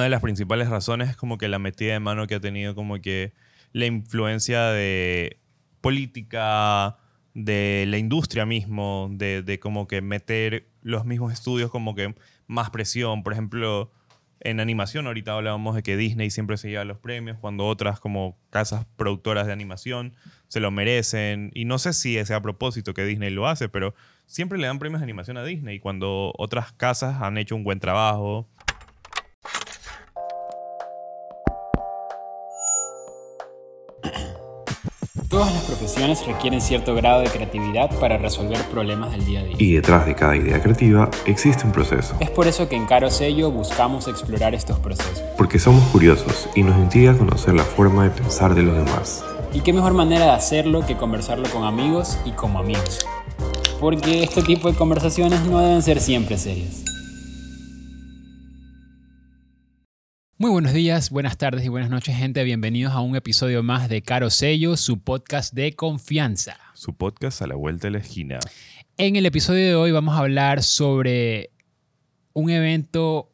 una de las principales razones es como que la metida de mano que ha tenido como que la influencia de política, de la industria mismo, de, como que meter los mismos estudios como que más presión. Por ejemplo, en animación ahorita hablábamos de que Disney siempre se lleva los premios cuando otras como casas productoras de animación se lo merecen. Y no sé si es a propósito que Disney lo hace, pero siempre le dan premios de animación a Disney cuando otras casas han hecho un buen trabajo. Requieren cierto grado de creatividad para resolver problemas del día a día. Y detrás de cada idea creativa existe un proceso. Es por eso que en Caro Sello buscamos explorar estos procesos. Porque somos curiosos y nos intriga conocer la forma de pensar de los demás. Y qué mejor manera de hacerlo que conversarlo con amigos y como amigos. Porque este tipo de conversaciones no deben ser siempre serias. Muy buenos días, buenas tardes y buenas noches, gente. Bienvenidos a un episodio más de Caro Sello, su podcast de confianza. Su podcast a la vuelta de la esquina. En el episodio de hoy vamos a hablar sobre un evento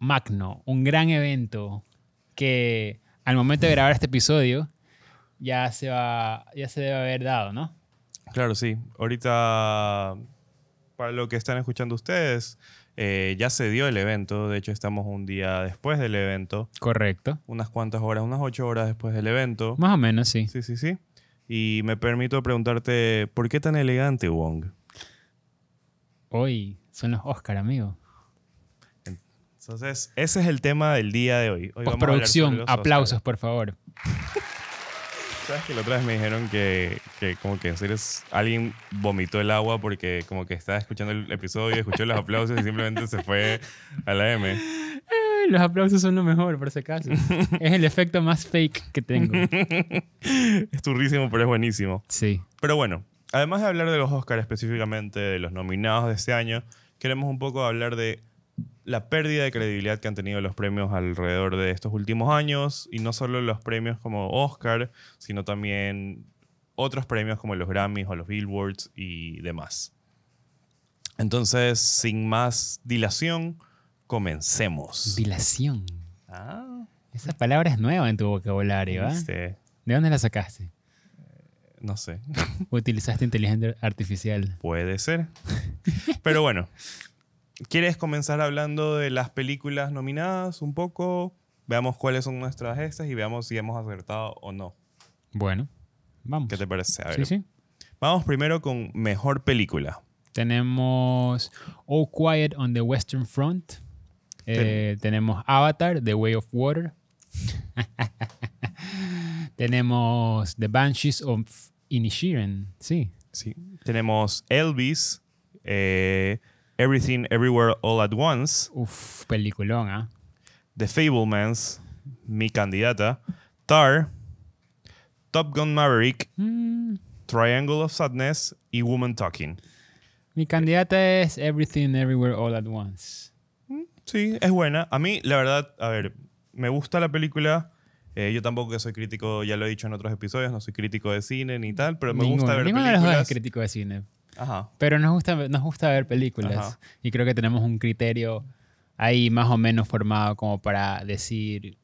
magno, un gran evento que al momento de grabar este episodio ya se, va, ya se debe haber dado, ¿no? Claro, sí. Ahorita, para lo que están escuchando ustedes, eh, ya se dio el evento, de hecho estamos un día después del evento. Correcto. Unas cuantas horas, unas ocho horas después del evento. Más o menos, sí. Sí, sí, sí. Y me permito preguntarte, ¿por qué tan elegante, Wong? Hoy son los Oscar, amigo. Entonces, ese es el tema del día de hoy. hoy Postproducción, aplausos, por favor. ¿Sabes que la otra vez me dijeron que, que como que en serio alguien vomitó el agua porque como que estaba escuchando el episodio, escuchó los aplausos y simplemente se fue a la M? los aplausos son lo mejor, por si acaso. es el efecto más fake que tengo. es turrísimo, pero es buenísimo. Sí. Pero bueno, además de hablar de los Oscars específicamente, de los nominados de este año, queremos un poco hablar de la pérdida de credibilidad que han tenido los premios alrededor de estos últimos años, y no solo los premios como Oscar, sino también otros premios como los Grammys o los Billboards y demás. Entonces, sin más dilación, comencemos. Dilación. Ah. Esa palabra es nueva en tu vocabulario, ¿eh? ¿De dónde la sacaste? No sé. ¿Utilizaste inteligencia artificial? Puede ser. Pero bueno, ¿Quieres comenzar hablando de las películas nominadas un poco? Veamos cuáles son nuestras estas y veamos si hemos acertado o no. Bueno, vamos. ¿Qué te parece? Sí, sí. Vamos primero con mejor película. Tenemos All Quiet on the Western Front. Eh, tenemos Avatar, The Way of Water. tenemos The Banshees of Inishiren. Sí. Sí. Tenemos Elvis. Eh, Everything Everywhere All at Once. Uf, peliculón, ¿ah? The Fablemans, mi candidata. Tar, Top Gun Maverick, mm. Triangle of Sadness y Woman Talking. Mi candidata es Everything Everywhere All at Once. Mm, sí, es buena. A mí, la verdad, a ver, me gusta la película. Eh, yo tampoco soy crítico, ya lo he dicho en otros episodios, no soy crítico de cine ni tal, pero me gusta ver películas. de los dos es crítico de cine. Pero nos gusta, nos gusta ver películas y creo que tenemos un criterio ahí más o menos formado como para decir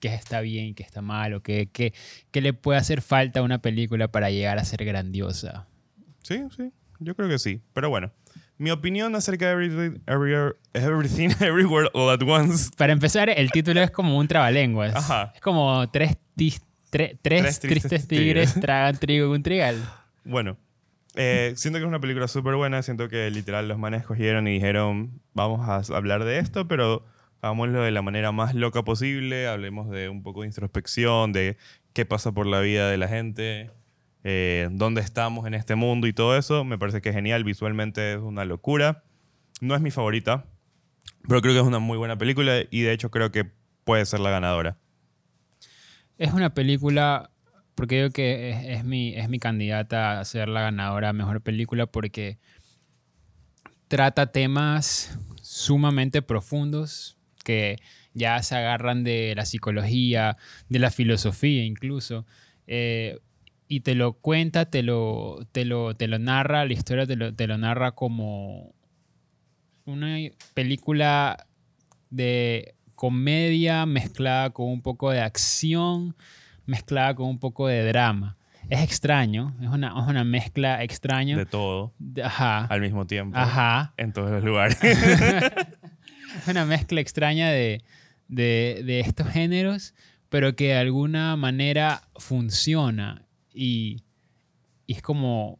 qué está bien, qué está mal o qué, qué, qué le puede hacer falta a una película para llegar a ser grandiosa. Sí, sí, yo creo que sí. Pero bueno, mi opinión acerca de Everything, everything Everywhere All at Once. Para empezar, el título es como un trabalenguas. Es como tres, tres, tristes, tigres, tragan trigo en un trigal. Bueno, eh, siento que es una película súper buena. Siento que literal los manes cogieron y dijeron, vamos a hablar de esto, pero hagámoslo de la manera más loca posible. Hablemos de un poco de introspección, de qué pasa por la vida de la gente, eh, dónde estamos en este mundo y todo eso. Me parece que es genial. Visualmente es una locura. No es mi favorita, pero creo que es una muy buena película y de hecho creo que puede ser la ganadora. Es una película porque digo que es, mi, es mi candidata a ser la ganadora a mejor película porque trata temas sumamente profundos que ya se agarran de la psicología, de la filosofía incluso. Eh, y te lo cuenta, te lo, te lo, te lo narra, la historia te lo, te lo narra como una película de comedia mezclada con un poco de acción, mezclada con un poco de drama. Es extraño, es una, es una mezcla extraña. De todo, De- Ajá. al mismo tiempo, Ajá. en todos los lugares. Es una mezcla extraña de, de- de estos géneros, pero que de alguna manera funciona y, y es como...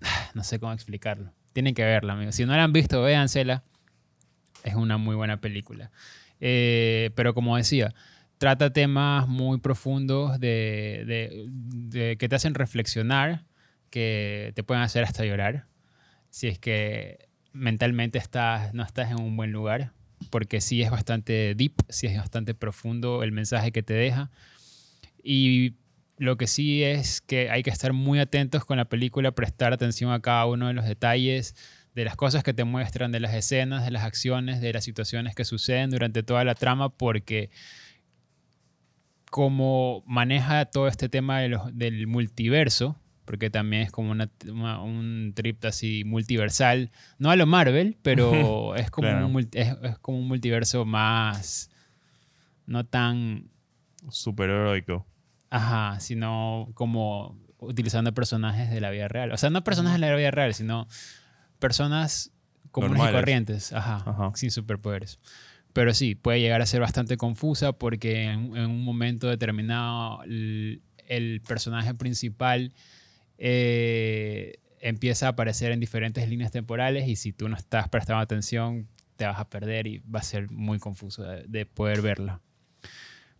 No sé cómo explicarlo. Tienen que verla, amigos. Si no la han visto, véansela. Es una muy buena película. Eh, pero como decía, trata temas muy profundos de, de- de- que te hacen reflexionar, que te pueden hacer hasta llorar. Si es que mentalmente estás, no estás en un buen lugar, porque sí es bastante deep, sí es bastante profundo el mensaje que te deja. Y lo que sí es que hay que estar muy atentos con la película, prestar atención a cada uno de los detalles, de las cosas que te muestran, de las escenas, de las acciones, de las situaciones que suceden durante toda la trama, porque como maneja todo este tema de los- del multiverso, porque también es como una- una- un trip así multiversal, no a lo Marvel, pero es como, Claro. un, es, es como un multiverso más, no tan Súper heroico. Ajá, sino como utilizando personajes de la vida real. O sea, no personajes de la vida real, sino personas comunes y corrientes, ajá, Ajá. sin superpoderes. Pero sí, puede llegar a ser bastante confusa porque en, en un momento determinado el, el personaje principal eh, empieza a aparecer en diferentes líneas temporales y si tú no estás prestando atención te vas a perder y va a ser muy confuso de- de poder verla.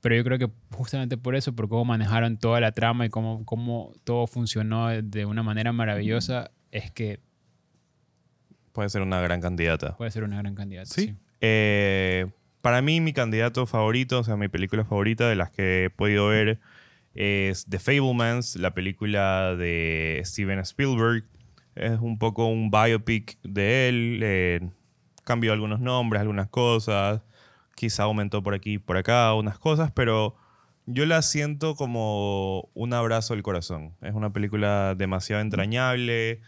Pero yo creo que justamente por eso, por cómo manejaron toda la trama y cómo, cómo todo funcionó de una manera maravillosa, es que Puede ser una gran candidata. puede ser una gran candidata. Sí. Eh, para mí, mi candidato favorito, o sea, mi película favorita de las que he podido ver es The Fablemans, la película de Steven Spielberg. Es un poco un biopic de él. eh, cambió algunos nombres, algunas cosas. Quizá aumentó por aquí y por acá unas cosas, pero yo la siento como un abrazo al corazón. Es una película demasiado entrañable.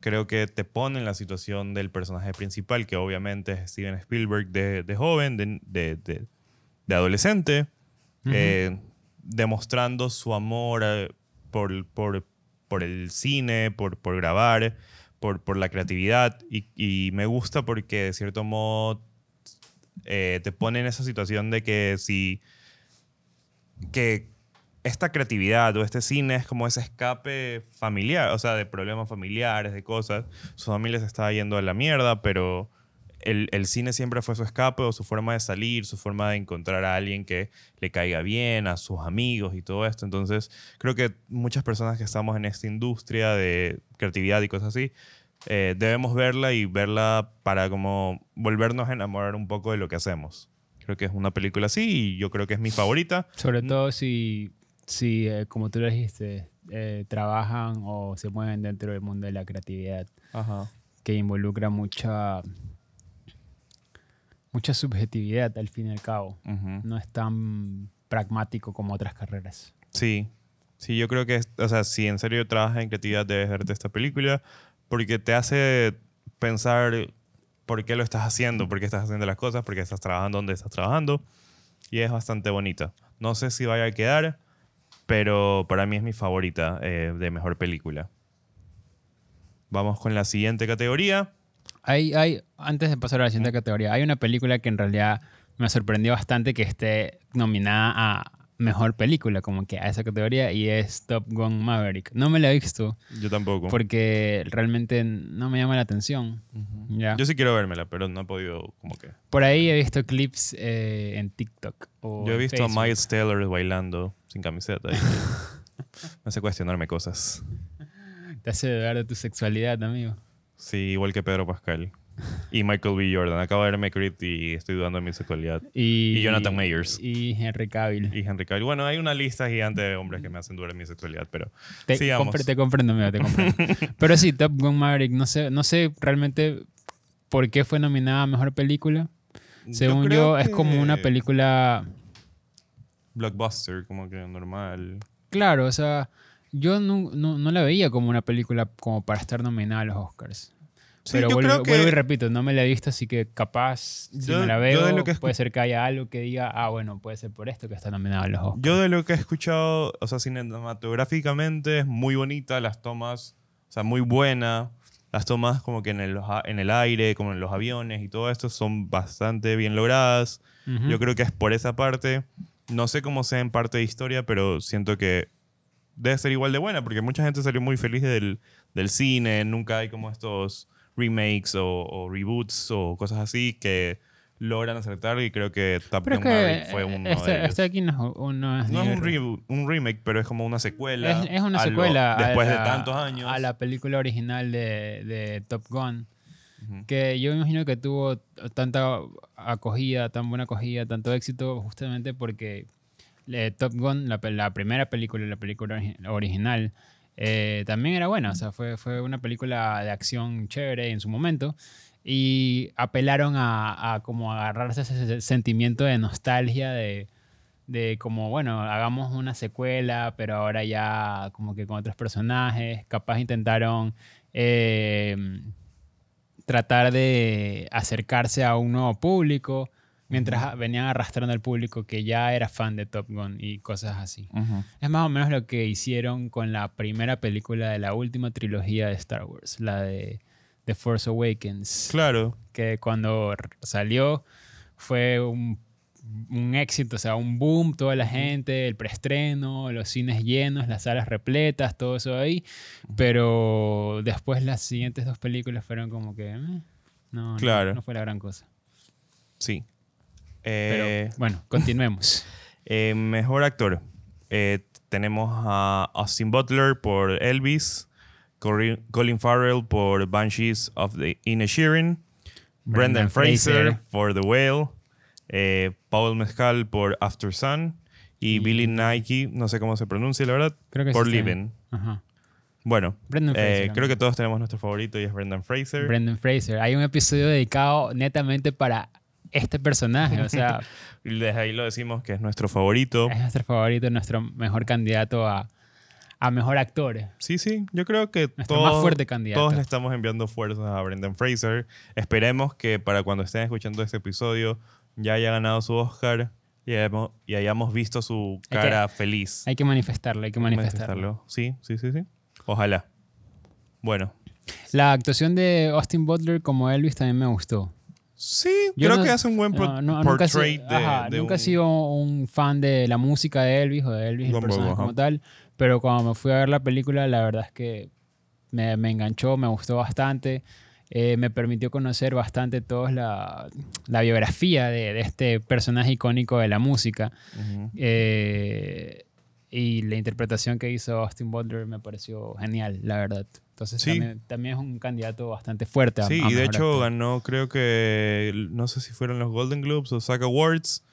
Creo que te pone en la situación del personaje principal, que obviamente es Steven Spielberg de, de joven, de, de- de- adolescente, eh, demostrando su amor eh, por, por, por el cine, por, por grabar, por, por la creatividad. Y, y me gusta porque, de cierto modo, eh, te pone en esa situación de que si que esta creatividad o este cine es como ese escape familiar, o sea, de problemas familiares, de cosas. Su familia se estaba yendo a la mierda, pero el, el cine siempre fue su escape o su forma de salir, su forma de encontrar a alguien que le caiga bien, a sus amigos y todo esto. Entonces, creo que muchas personas que estamos en esta industria de creatividad y cosas así, eh, debemos verla y verla para como volvernos a enamorar un poco de lo que hacemos. Creo que es una película así y yo creo que es mi favorita. Sobre todo si, si eh, como tú lo dijiste, eh, trabajan o se mueven dentro del mundo de la creatividad, Ajá. que involucra mucha, mucha subjetividad al fin y al cabo. No es tan pragmático como otras carreras. Sí, sí, yo creo que, es- o sea, si en serio trabajas en creatividad, debes verte esta película porque te hace pensar por qué lo estás haciendo, por qué estás haciendo las cosas, por qué estás trabajando donde estás trabajando y es bastante bonita. No sé si vaya a quedar, pero para mí es mi favorita eh, de mejor película. Vamos con la siguiente categoría. Hay, hay, antes de pasar a la siguiente categoría, hay una película que en realidad me sorprendió bastante que esté nominada a mejor película, como que a esa categoría, y es Top Gun Maverick. No me la he visto Yo tampoco. porque realmente no me llama la atención. Ya. Yo sí quiero vérmela, pero no he podido como que... Por ahí he visto clips eh, en TikTok. O Yo he visto Facebook. a Miles Taylor bailando sin camiseta y me hace cuestionarme cosas. Te hace dudar de tu sexualidad, amigo. Sí, igual que Pedro Pascal. Y Michael B. Jordan. Acabo de verme Creed y estoy dudando de mi sexualidad. Y, Y Jonathan Mayers. Y Henry Cavill. Y Henry Cavill. Bueno, hay una lista gigante de hombres que me hacen dudar de mi sexualidad, pero Te, sigamos. compre- te comprendo, amigo, te comprendo. Pero sí, Top Gun Maverick, no sé, no sé realmente por qué fue nominada a Mejor Película. Según yo, es como una película... Blockbuster, como que normal. Claro, o sea, yo no, no- no la veía como una película como para estar nominada a los Oscars. Sí, Pero vuelvo, y repito, no me la he visto, así que capaz, si Yo- me la veo, de lo que puede ser que haya algo que diga, ah, bueno, puede ser por esto que está nominado a los Oscars. Yo de lo que he escuchado, o sea, cinematográficamente es muy bonita, las tomas, o sea, muy buena. Las tomas como que en el, en el aire, como en los aviones y todo esto son bastante bien logradas. Yo creo que es por esa parte. No sé cómo sea en parte de historia, pero siento que debe ser igual de buena, porque mucha gente salió muy feliz del, del cine. Nunca hay como estos remakes o, o reboots o cosas así que logran acertar y creo que Top Pero es Gun que fue uno este, de ellos. este aquí no, es un- no es, No es un, reboot- un remake, pero es como una secuela. es, es una lo- secuela después de tantos años. a la película original de, de Top Gun. Que yo me imagino que tuvo tanta acogida, tan buena acogida, tanto éxito, justamente porque eh, Top Gun, la, la primera película, la película origi- original, eh, también era buena, o sea, fue, fue una película de acción chévere en su momento. Y apelaron a, a como agarrarse ese sentimiento de nostalgia de, de como, bueno, hagamos una secuela, pero ahora ya como que con otros personajes. Capaz intentaron eh, tratar de acercarse a un nuevo público, mientras venían arrastrando al público que ya era fan de Top Gun y cosas así. Es más o menos lo que hicieron con la primera película de la última trilogía de Star Wars, la de The Force Awakens Claro. que cuando salió fue un, un éxito, o sea, un boom, toda la gente, el preestreno, los cines llenos, las salas repletas, todo eso ahí, pero después las siguientes dos películas fueron como que... eh, no, Claro. no, fue la gran cosa. Sí. Pero Eh, bueno, continuemos. eh, mejor actor. Tenemos a Austin Butler por Elvis, Colin Farrell por Banshees of the Inisherin, Brendan, Brendan Fraser, Fraser. por The Whale, eh, Paul Mezcal por After Sun y, Y- Billy Nike, no sé cómo se pronuncia la verdad, Creo que sí por. Living. Ajá. Bueno, Brendan eh, creo que todos tenemos nuestro favorito y es Brendan Fraser. Brendan Fraser. Hay un episodio dedicado netamente para este personaje, o sea, desde ahí lo decimos que es nuestro favorito. es nuestro favorito, nuestro mejor candidato a, a mejor actor. Sí, sí, yo creo que todos, más fuerte candidato. todos le estamos enviando fuerzas a Brendan Fraser. Esperemos que para cuando estén escuchando este episodio ya haya ganado su Oscar y hayamos, y hayamos visto su Hay que- cara feliz. Hay que manifestarlo, hay que manifestarlo. Sí, sí, sí, sí. Ojalá. Bueno, La actuación de Austin Butler como Elvis también me gustó. sí, Yo creo no- que hace un buen No, no, nunca, he sido- portrait de, ajá, de nunca he un- sido un fan de la música de Elvis o de Elvis, el personaje como tal, pero cuando me fui a ver la película, la verdad es que me, me enganchó, me gustó bastante. Eh, me permitió conocer bastante toda la, la biografía de, de este personaje icónico de la música. Ujú. Eh, y la interpretación que hizo Austin Butler me pareció genial, la verdad. Entonces Sí. también, también es un candidato bastante fuerte. a- Sí, a y de hecho actor. ganó, creo que, no sé si fueron los Golden Globes o SAG Awards.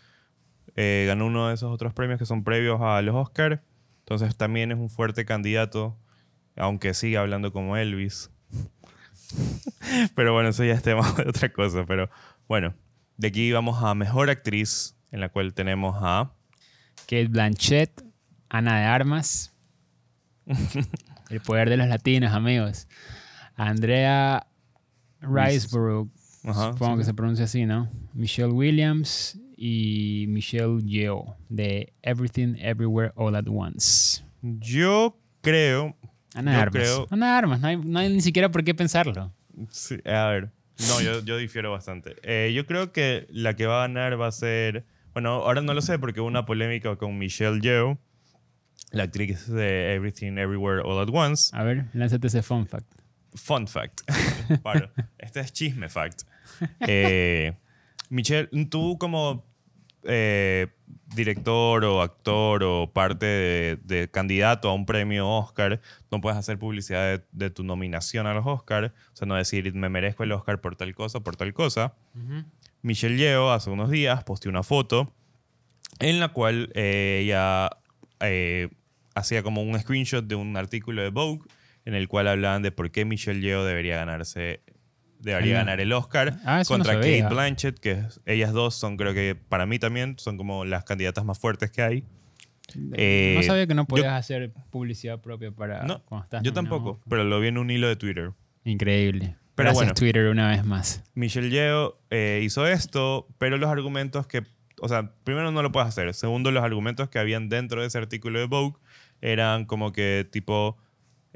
Eh, ganó uno de esos otros premios que son previos a los Oscar. Entonces también es un fuerte candidato, aunque siga hablando como Elvis. pero bueno, eso ya es tema de otra cosa. Pero bueno, de aquí vamos a Mejor Actriz, en la cual tenemos a... Kate Blanchett, Ana de Armas, El poder de los latinos, amigos. Andrea Riseborough, Ajá, supongo sí, que se pronuncia así, ¿no? Michelle Williams y Michelle Yeoh de Everything Everywhere All at Once. Yo creo... Ana de Yo Armas. creo- Ana Armas, no hay, no hay ni siquiera por qué pensarlo. Sí, a ver. No, yo, yo difiero bastante. Eh, yo creo que la que va a ganar va a ser. Bueno, ahora no lo sé porque hubo una polémica con Michelle Yeoh, la actriz de Everything Everywhere All at Once. A ver, lánzate ese fun fact. Fun fact. Paro. Este es chisme fact. Eh, Michelle, tú como eh, director o actor o parte de, de candidato a un premio Oscar, no puedes hacer publicidad de, de tu nominación a los Oscar. O sea, no decir, me merezco el Oscar por tal cosa, por tal cosa. Michelle Yeoh hace unos días posteó una foto en la cual eh, ella eh, hacía como un screenshot de un artículo de Vogue en el cual hablaban de por qué Michelle Yeoh debería ganarse debería Ah, ganar el Oscar Ah, no contra. Kate Blanchett que ellas dos son creo que para mí también son como las candidatas más fuertes que hay Eh, no sabía que no yo- podías hacer publicidad propia para no cuando estás yo nominado. tampoco pero lo vi en un hilo de Twitter Increíble. Pero Gracias bueno. Twitter una vez más. Michelle Yeoh eh, hizo esto, pero los argumentos que, o sea, primero no lo puedes hacer. Segundo, los argumentos que habían dentro de ese artículo de Vogue eran como que tipo,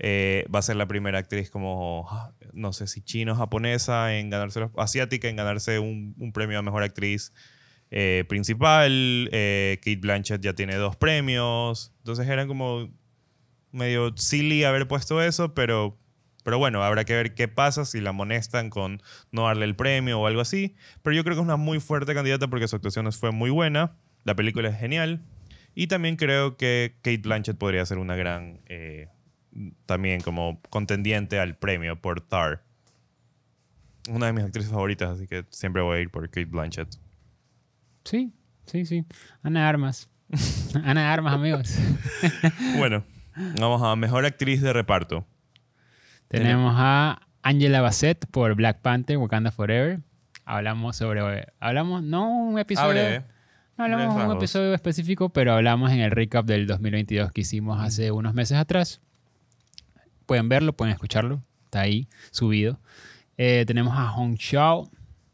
eh, va a ser la primera actriz como, ah, no sé si chino japonesa en ganarse, asiática en ganarse un, un premio a mejor actriz eh, principal. Eh, Kate Blanchett ya tiene dos premios. Entonces eran como medio silly haber puesto eso, pero, pero bueno, habrá que ver qué pasa si la amonestan con no darle el premio o algo así. Pero yo creo que es una muy fuerte candidata porque su actuación fue muy buena, la película es genial y también creo que Kate Blanchett podría ser una gran, eh, también como contendiente al premio por Tar. Una de mis actrices favoritas, así que siempre voy a ir por Kate Blanchett. Sí, sí, sí. Ana Armas. Ana Armas, amigos. Bueno, vamos a mejor actriz de reparto. Tenemos a Angela Bassett por Black Panther, Wakanda Forever. Hablamos sobre... Hablamos, no un episodio... Abre, No hablamos de un episodio específico, pero hablamos en el recap del 2022 que hicimos hace unos meses atrás. Pueden verlo, pueden escucharlo. Está ahí subido. Eh, tenemos a Hong Shao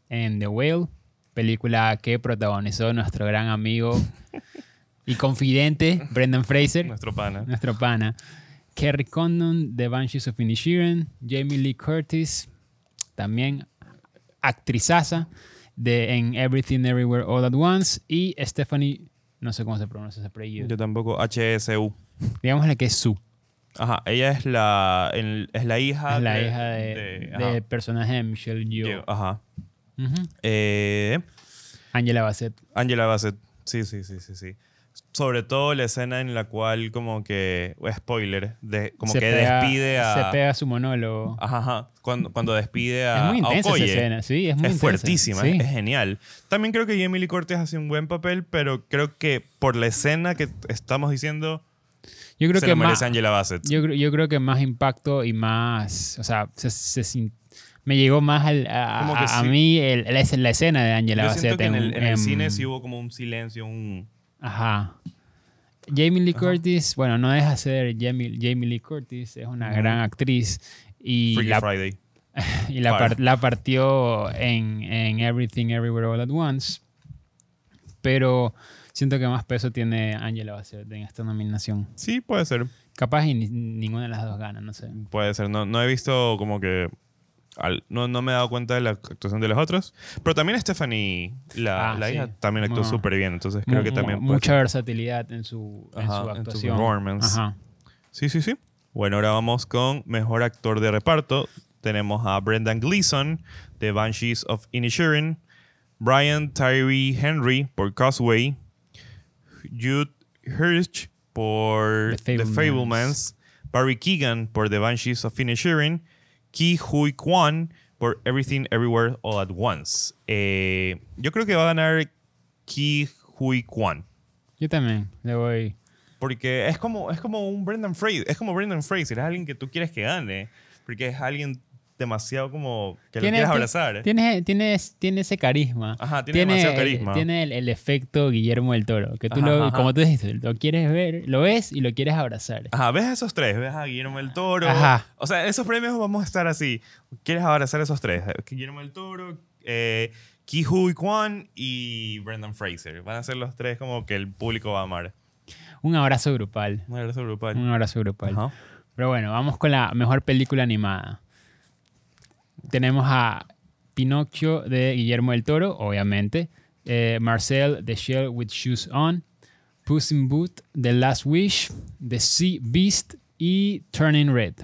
en The Whale, película que protagonizó nuestro gran amigo y confidente Brendan Fraser, nuestro pana. nuestro pana. Kerry Condon de Banshees of Inisherin, Jamie Lee Curtis, también actrizaza de en Everything Everywhere All at Once y Stephanie, no sé cómo se pronuncia ese apellido, Yo tampoco. HSU. digámosle que es su, Ajá, ella es la, el- es la hija es la de- hija de, de- del personaje de Michelle Yeoh. Ajá. Ujú. Eh, Angela Bassett. Angela Bassett. Sí, sí, sí, sí, sí. Sobre todo la escena en la cual como que, spoiler, de, como Se que pega- despide a... Se pega su monólogo. Ajá, ajá, cuando, cuando despide a es muy intensa esa Okoye. escena, sí, es muy Es intensa. fuertísima, Sí. es genial. También creo que Jamie Lee Curtis hace un buen papel, pero creo que por la escena que estamos diciendo, Yo creo se que lo más, merece Angela Bassett. Yo, yo creo que más impacto y más, o sea, se- se me llegó más al- a, a- a sí. mí el- la, es- la escena de Angela Yo Bassett. que en en- el, en el en- cine sí hubo como un silencio, un... Ajá. Jamie Lee Curtis, bueno, no deja de ser Jamie, Jamie Lee Curtis, es una Ujú. gran actriz y, Freaky la, Friday. y la, par- la partió en, en Everything Everywhere All at Once, pero siento que más peso tiene Angela Bassett en esta nominación. Sí, puede ser. Capaz y ni- ninguna de las dos gana, no sé. Puede ser. No, no he visto como que... al- no, no me he dado cuenta de la actuación de los otros. Pero también Stephanie, la, Ah, la sí. hija, también actuó súper bien. Entonces creo que también... mucha ser. versatilidad en su, en su en su actuación. performance. Ajá. Sí, sí, sí. Bueno, ahora vamos con mejor actor de reparto. Tenemos a Brendan Gleeson de Banshees of Inisherin, Brian Tyree Henry por Causeway, Jude Hirsch por The. Fablemans, Barry Keegan por The Banshees of Inisherin, Ki Hui Kwan por Everything Everywhere All at Once. Eh, yo creo que va a ganar Ki Hui Kwan. Yo también le voy. Porque es como, es como un Brendan Fraser. Es como Brendan Fraser. Es alguien que tú quieres que gane. Porque es alguien demasiado como que lo quieres ti- abrazar. Tiene, tiene, tiene ese carisma. Ajá, tiene demasiado el- carisma. tiene el, el efecto Guillermo del Toro. Que tú, Ajá, lo, ajá. como tú dijiste, lo quieres ver, lo ves y lo quieres abrazar. Ajá, ves a esos tres. Ves a Guillermo del Toro. Ajá. O sea, esos premios vamos a estar así. Quieres abrazar a esos tres. Guillermo del Toro, eh, Ki Hui Kwan y Brendan Fraser. Van a ser los tres como que el público va a amar. Un abrazo grupal. Un abrazo grupal. Un abrazo grupal. Ajá. Pero bueno, vamos con la mejor película animada. Tenemos a Pinocchio de Guillermo del Toro, obviamente. eh, Marcel The Shell with Shoes On. Puss in Boot, The Last Wish, The Sea Beast y Turning Red.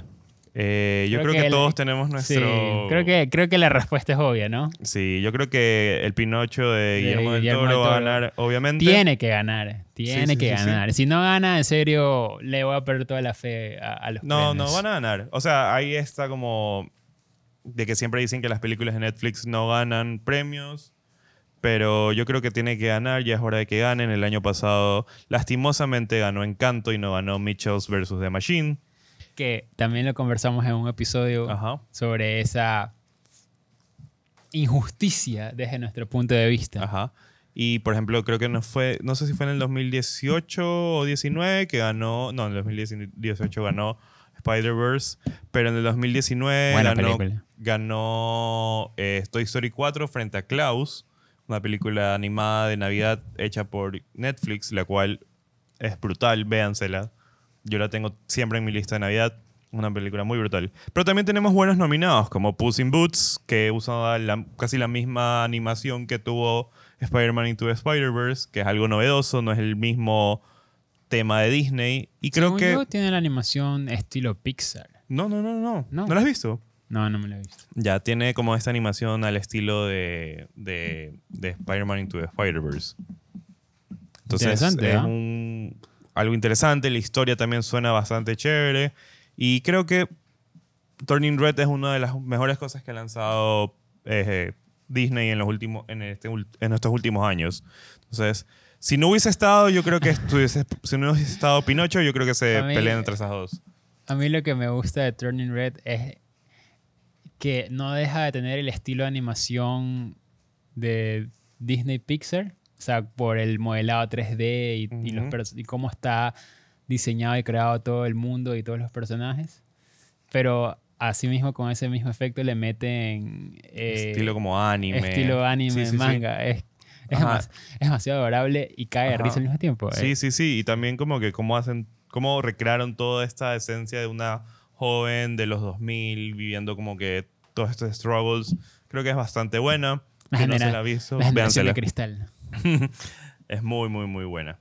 Eh, yo Creo creo, que que, el- todos tenemos nuestro... Sí, creo que, creo que la respuesta es obvia, ¿no? Sí, yo creo que el Pinocho de Guillermo, del, Guillermo Toro del va a ganar, obviamente. Tiene que ganar, tiene sí, que sí, ganar. Si no gana, en serio, le voy a perder toda la fe a, a los No, premios. no van a ganar. O sea, ahí está como de que siempre dicen que las películas de Netflix no ganan premios, pero yo creo que tiene que ganar, ya es hora de que ganen. El año pasado, lastimosamente, ganó Encanto y no ganó Mitchells versus The Machine. Que también lo conversamos en un episodio Ajá. sobre esa injusticia desde nuestro punto de vista. Ajá. Y por ejemplo, creo que no fue, no sé si fue en el 2018 o 19 que ganó, no, en el 2018 ganó Spider-Verse, pero en el 2019 Buena ganó, película. ganó eh, Toy Story 4 frente a Klaus, una película animada de Navidad hecha por Netflix, la cual es brutal, véansela. Yo la tengo siempre en mi lista de Navidad. Una película muy brutal. Pero también tenemos buenos nominados, como Puss in Boots, que usa la- casi la misma animación que tuvo Spider-Man Into the Spider-Verse, que es algo novedoso, no es el mismo tema de Disney. Y creo Según que... yo, tiene la animación estilo Pixar. No, no, no, no. No. ¿No lo has visto? No, no me lo he visto. Ya, tiene como esta animación al estilo de, de, de Spider-Man Into the Spider-Verse. Entonces, Interesante, es un- algo interesante. La historia también suena bastante chévere. Y creo que Turning Red es una de las mejores cosas que ha lanzado eh, Disney en, los últimos, en, este en estos últimos años. Entonces, si no hubiese estado, yo creo que estuviese- si no hubiese estado Pinocho, yo creo que se mí- pelean entre esas dos. A mí lo que me gusta de Turning Red es que no deja de tener el estilo de animación de Disney Pixar. O sea, por el modelado 3D y, y los Ujú. pers- y cómo está diseñado y creado todo el mundo y todos los personajes. Pero asimismo, con ese mismo efecto, le meten... eh, estilo como anime. estilo anime, Sí, sí, sí. manga. Es, es, Ajá. demas- es demasiado adorable y cae de risa al mismo tiempo. Sí, eh. sí, sí. Y también como que cómo hacen, cómo recrearon toda esta esencia de una joven de los 2000 viviendo como que todos estos struggles. Creo que es bastante buena. La Que no se genera- la ha visto, La véansela. de cristal. Es muy, muy, muy buena.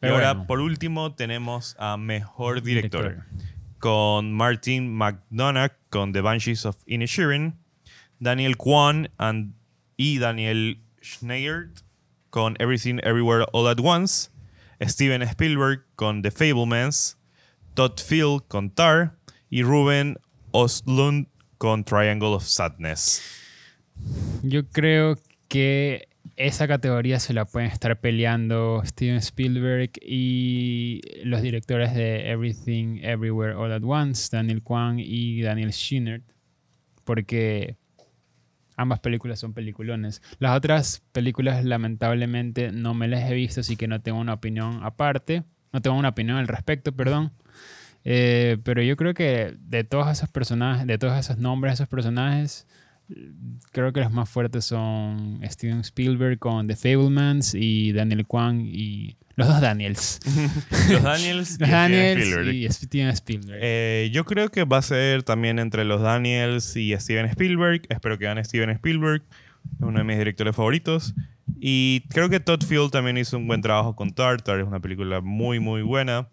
Pero y ahora, bueno. por último, tenemos a Mejor Director. Con Martin McDonagh con The Banshees of Inisherin. Daniel Kwan and- y Daniel Con Everything Everywhere All at Once. Steven Spielberg con The Fablemans. Todd Field con Tar. Y Ruben Oslund con Triangle of Sadness. Yo creo que esa categoría se la pueden estar peleando Steven Spielberg y los directores de Everything Everywhere All at Once, Daniel Kwan y Daniel Scheinert, porque ambas películas son peliculones. Las otras películas lamentablemente no me las he visto, así que no tengo una opinión aparte, no tengo una opinión al respecto, perdón. Eh, pero yo creo que de todos esos personajes, de todos esos nombres esos personajes, creo que los más fuertes son Steven Spielberg con The Fablemans y Daniel Kwan y los dos Daniels. Los Daniels y Los Steven Daniels Spielberg. y Steven Spielberg. Eh, yo creo que va a ser también entre los Daniels y Steven Spielberg. Espero que gane Steven Spielberg. Es uno de mis directores favoritos. Y creo que Todd Field también hizo un buen trabajo con Tartar. Es una película muy, muy buena.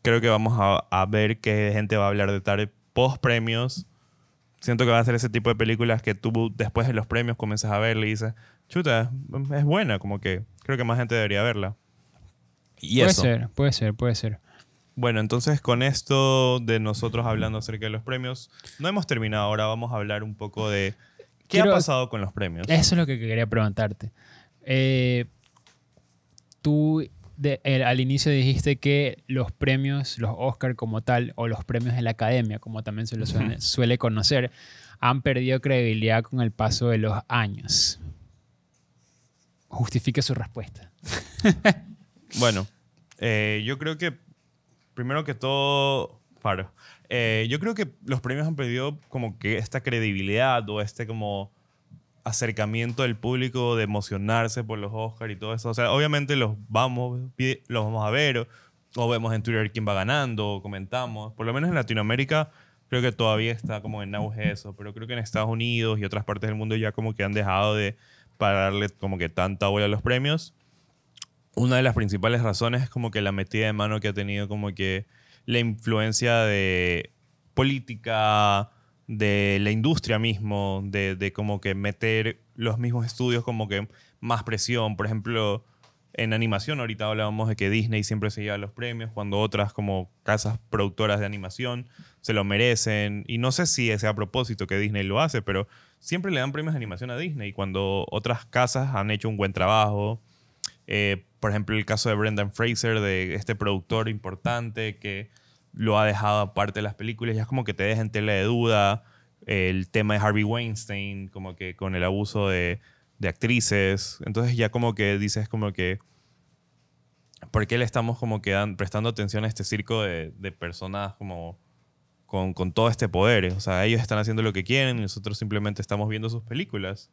Creo que vamos a, a ver qué gente va a hablar de Tar post premios. Siento que va a ser ese tipo de películas que tú después de los premios comienzas a verla y dices, chuta, es buena. Como que creo que más gente debería verla. Y puede eso. ser, puede ser, puede ser. Bueno, entonces con esto de nosotros hablando acerca de los premios, no hemos terminado. Ahora vamos a hablar un poco de qué Quiero- ha pasado con los premios. Eso es lo que quería preguntarte. Eh, tú de- el- al inicio dijiste que los premios, los Oscar como tal, o los premios de la academia, como también se los suele, suele conocer, han perdido credibilidad con el paso de los años. Justifique su respuesta. Bueno, eh, yo creo que primero que todo. Eh, yo creo que los premios han perdido como que esta credibilidad o este como acercamiento del público de emocionarse por los Oscars y todo eso. O sea, obviamente los vamos, los vamos a ver o vemos en Twitter quién va ganando o comentamos. Por lo menos en Latinoamérica creo que todavía está como en auge eso, pero creo que en Estados Unidos y otras partes del mundo ya como que han dejado de pararle como que tanta bola a los premios una de las principales razones es como que la metida de mano que ha tenido como que la influencia de política, de la industria mismo, de, de como que meter los mismos estudios como que más presión. Por ejemplo, en animación ahorita hablábamos de que Disney siempre se lleva los premios cuando otras como casas productoras de animación se lo merecen. Y no sé si es a propósito que Disney lo hace, pero siempre le dan premios de animación a Disney cuando otras casas han hecho un buen trabajo. Eh, por ejemplo, el caso de Brendan Fraser, de este productor importante que lo ha dejado aparte de las películas, ya es como que te deja en tela de duda. El tema de Harvey Weinstein, como que con el abuso de, de actrices. Entonces ya como que dices como que... ¿Por qué le estamos como que dan- prestando atención a este circo de, de personas como con, con todo este poder. O sea, ellos están haciendo lo que quieren y nosotros simplemente estamos viendo sus películas.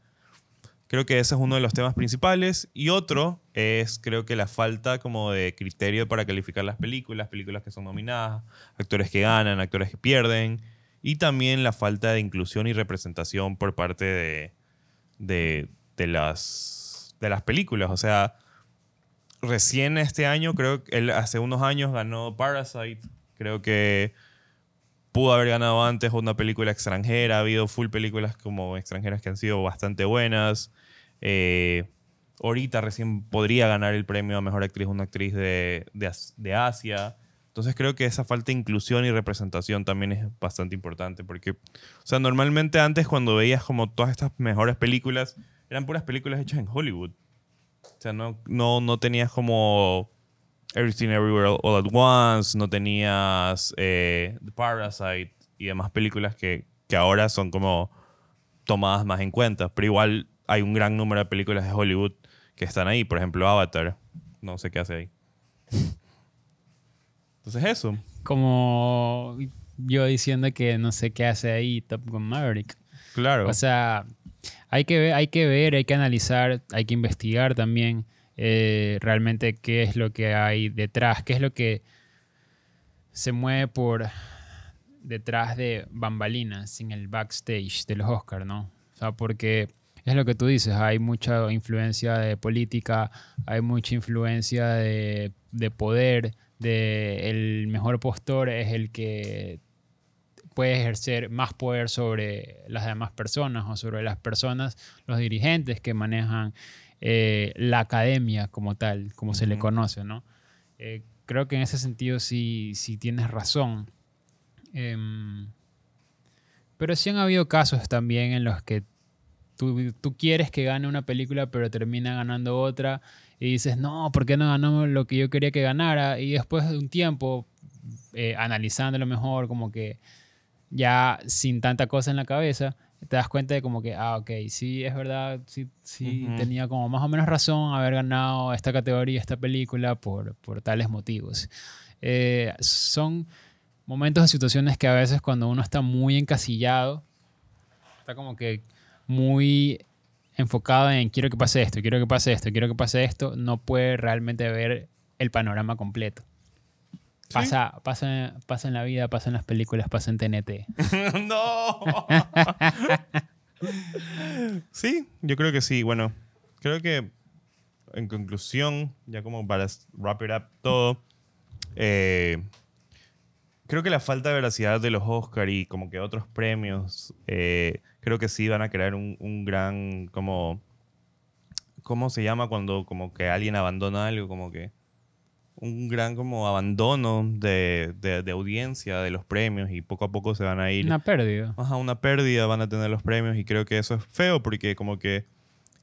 Creo que ese es uno de los temas principales. Y otro es, creo que la falta como de criterio para calificar las películas, películas que son nominadas, actores que ganan, actores que pierden. Y también la falta de inclusión y representación por parte de, de, de las, de las películas. O sea, recién este año, creo que él hace unos años ganó Parasite. Creo que pudo haber ganado antes una película extranjera. Ha habido full películas como extranjeras que han sido bastante buenas. Eh, ahorita recién podría ganar el premio a Mejor Actriz una actriz de, de, As- de Asia. Entonces creo que esa falta de inclusión y representación también es bastante importante. Porque, o sea, normalmente antes cuando veías como todas estas mejores películas, eran puras películas hechas en Hollywood. O sea, no, no, no tenías como Everything Everywhere All at Once, no tenías eh, The Parasite y demás películas que, que ahora son como tomadas más en cuenta. Pero igual hay un gran número de películas de Hollywood que están ahí. Por ejemplo, Avatar. No sé qué hace ahí. Entonces eso. Como yo diciendo que no sé qué hace ahí Top Gun Maverick. Claro. O sea, hay que ver, hay que ver, hay que analizar, hay que investigar también eh, realmente qué es lo que hay detrás, qué es lo que se mueve por detrás de bambalinas en el backstage de los Oscars, ¿no? O sea, porque es lo que tú dices, hay mucha influencia de política, hay mucha influencia de, de poder, de el mejor postor es el que puede ejercer más poder sobre las demás personas o sobre las personas, los dirigentes que manejan eh, la academia como tal, como se le conoce, ¿no? Eh, creo que en ese sentido sí, sí tienes razón. Em, pero sí han habido casos también en los que tú, tú quieres que gane una película, pero termina ganando otra y dices, no, ¿por qué no ganó lo que yo quería que ganara? Y después de un tiempo, eh, analizándolo mejor, como que ya sin tanta cosa en la cabeza, te das cuenta de como que, ah, ok, sí, es verdad, sí, sí tenía como más o menos razón haber ganado esta categoría, esta película, por, por tales motivos. Eh, son momentos de situaciones que a veces cuando uno está muy encasillado, está como que muy enfocado en quiero que pase esto, quiero que pase esto, quiero que pase esto, no puede realmente ver el panorama completo. Sí. Pasa, pasa, pasa en la vida, pasa en las películas, pasa en TNT. no. sí, yo creo que sí. Bueno, creo que en conclusión, ya como para wrap it up todo, eh, creo que la falta de veracidad de los Oscar y como que otros premios, eh, creo que sí van a crear un, un gran como... ¿Cómo se llama cuando como que alguien abandona algo? Como que un gran como abandono de, de- de audiencia de los premios y poco a poco se van a ir Una pérdida. ajá, una pérdida van a tener los premios y creo que eso es feo porque como que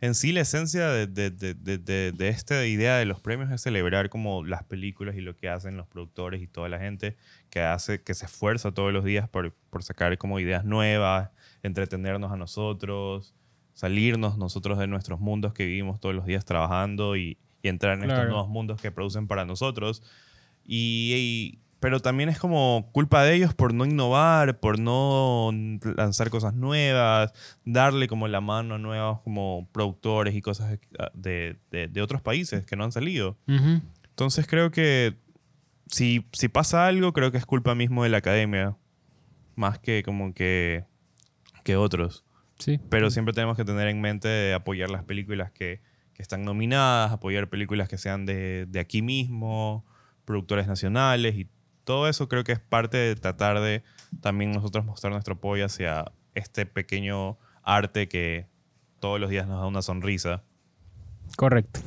en sí la esencia de, de, de, de, de- de esta idea de los premios es celebrar como las películas y lo que hacen los productores y toda la gente que hace, que se esfuerza todos los días por, por sacar como ideas nuevas, entretenernos a nosotros, salirnos nosotros de nuestros mundos que vivimos todos los días trabajando y, y entrar en estos Claro. nuevos mundos que producen para nosotros. Y, y- pero también es como culpa de ellos por no innovar, por no lanzar cosas nuevas, darle como la mano a nuevos como productores y cosas de, de- de otros países que no han salido. Ujú. Entonces creo que si, si pasa algo, creo que es culpa mismo de la academia, más que como que, que otros. Sí. Pero siempre tenemos que tener en mente de apoyar las películas que, que están nominadas, apoyar películas que sean de, de aquí mismo, productores nacionales y todo eso creo que es parte de tratar de también nosotros mostrar nuestro apoyo hacia este pequeño arte que todos los días nos da una sonrisa. Correcto.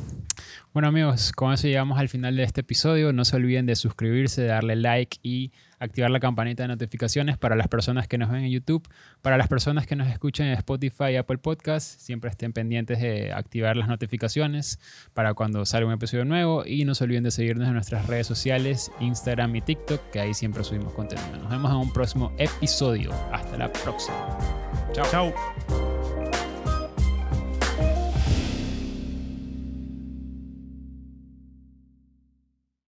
Bueno amigos, con eso llegamos al final de este episodio. No se olviden de suscribirse, darle like y activar la campanita de notificaciones para las personas que nos ven en YouTube. Para las personas que nos escuchan en Spotify y Apple Podcast, siempre estén pendientes de activar las notificaciones para cuando salga un episodio nuevo. Y no se olviden de seguirnos en nuestras redes sociales, Instagram y TikTok, que ahí siempre subimos contenido. Nos vemos en un próximo episodio. Hasta la próxima. Chao.